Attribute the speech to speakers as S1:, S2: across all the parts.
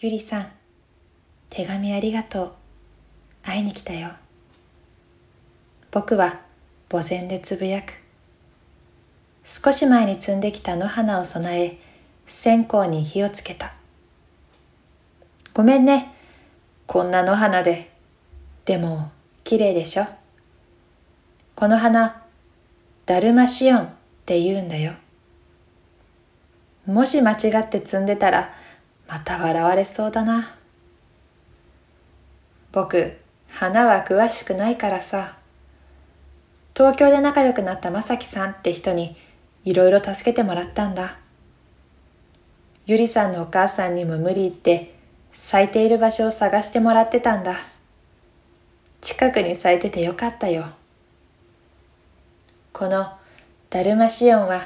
S1: ゆりさん、手紙ありがとう。会いに来たよ。僕は墓前でつぶやく。少し前に摘んできた野花を備え、線香に火をつけた。ごめんね。こんな野花で。でも、綺麗でしょ。この花、ダルマシオンって言うんだよ。もし間違って摘んでたら、また笑われそうだな。僕、花は詳しくないからさ。東京で仲良くなったまさきさんって人にいろいろ助けてもらったんだ。ゆりさんのお母さんにも無理言って咲いている場所を探してもらってたんだ。近くに咲いててよかったよ。このダルマシオンは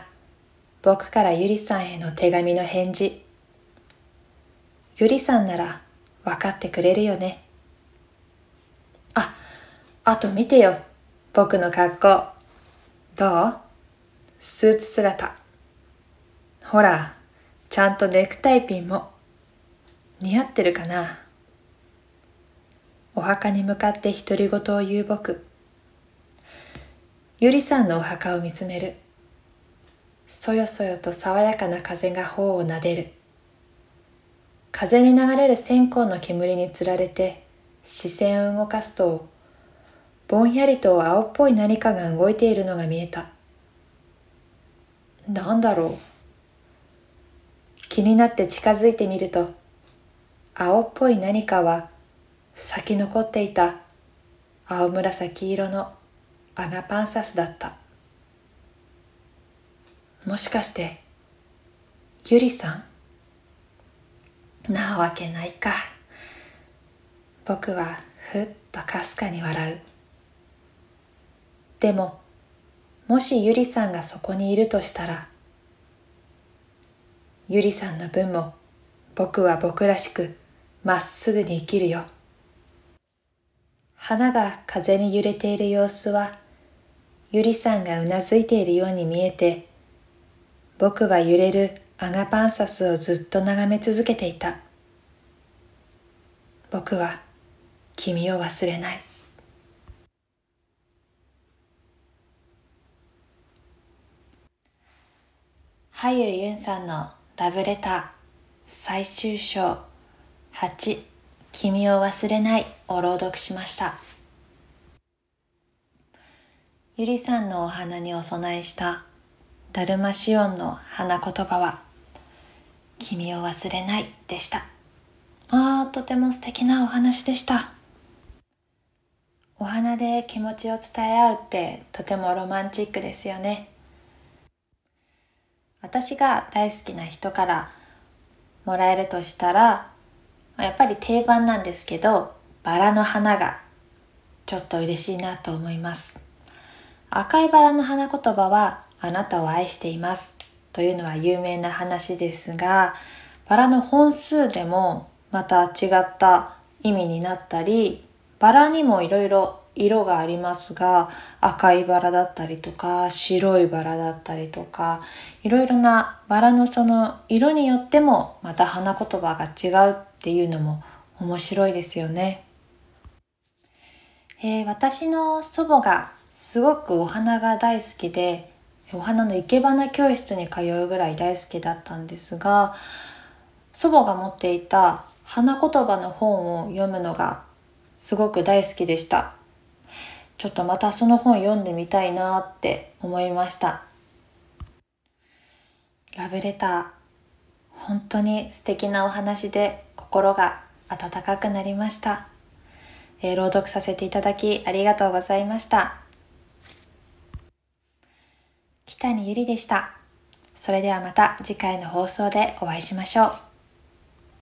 S1: 僕からゆりさんへの手紙の返事。ゆりさんなら分かってくれるよね。あ、あと見てよ。僕の格好。どう？スーツ姿。ほら、ちゃんとネクタイピンも。似合ってるかな？お墓に向かって独り言を言う僕。ゆりさんのお墓を見つめる。そよそよと爽やかな風が頬をなでる。風に流れる線香の煙につられて視線を動かすと、ぼんやりと青っぽい何かが動いているのが見えた。なんだろう。気になって近づいてみると、青っぽい何かは咲き残っていた青紫色のアガパンサスだったもしかしてゆりさん？なわけないか。僕はふっとかすかに笑う。でももしゆりさんがそこにいるとしたらゆりさんの分も僕は僕らしくまっすぐに生きるよ。花が風に揺れている様子はゆりさんがうなずいているように見えて、僕は揺れるアガパンサスをずっと眺め続けていた。僕は君を忘れない。はゆゆんさんのラブレター最終章8君を忘れないを朗読しました。ゆりさんのお花にお供えしたダルマシオンの花言葉は君を忘れないでした。ああ、とても素敵なお話でした。お花で気持ちを伝え合うってとてもロマンチックですよね。私が大好きな人からもらえるとしたら、やっぱり定番なんですけど、バラの花がちょっと嬉しいなと思います。赤いバラの花言葉はあなたを愛していますというのは有名な話ですが、バラの本数でもまた違った意味になったり、バラにもいろいろ色がありますが、赤いバラだったりとか、白いバラだったりとか、いろいろなバラのその色によってもまた花言葉が違うっていうのも面白いですよね。えー、私の祖母がすごくお花が大好きでお花の生け花教室に通うぐらい大好きだったんですが祖母が持っていた花言葉の本を読むのがすごく大好きでしたちょっとまたその本読んでみたいなって思いましたラブレター本当に素敵なお話で心が温かくなりました、えー、朗読させていただきありがとうございました北にゆりでした。それではまた次回の放送でお会いしましょう。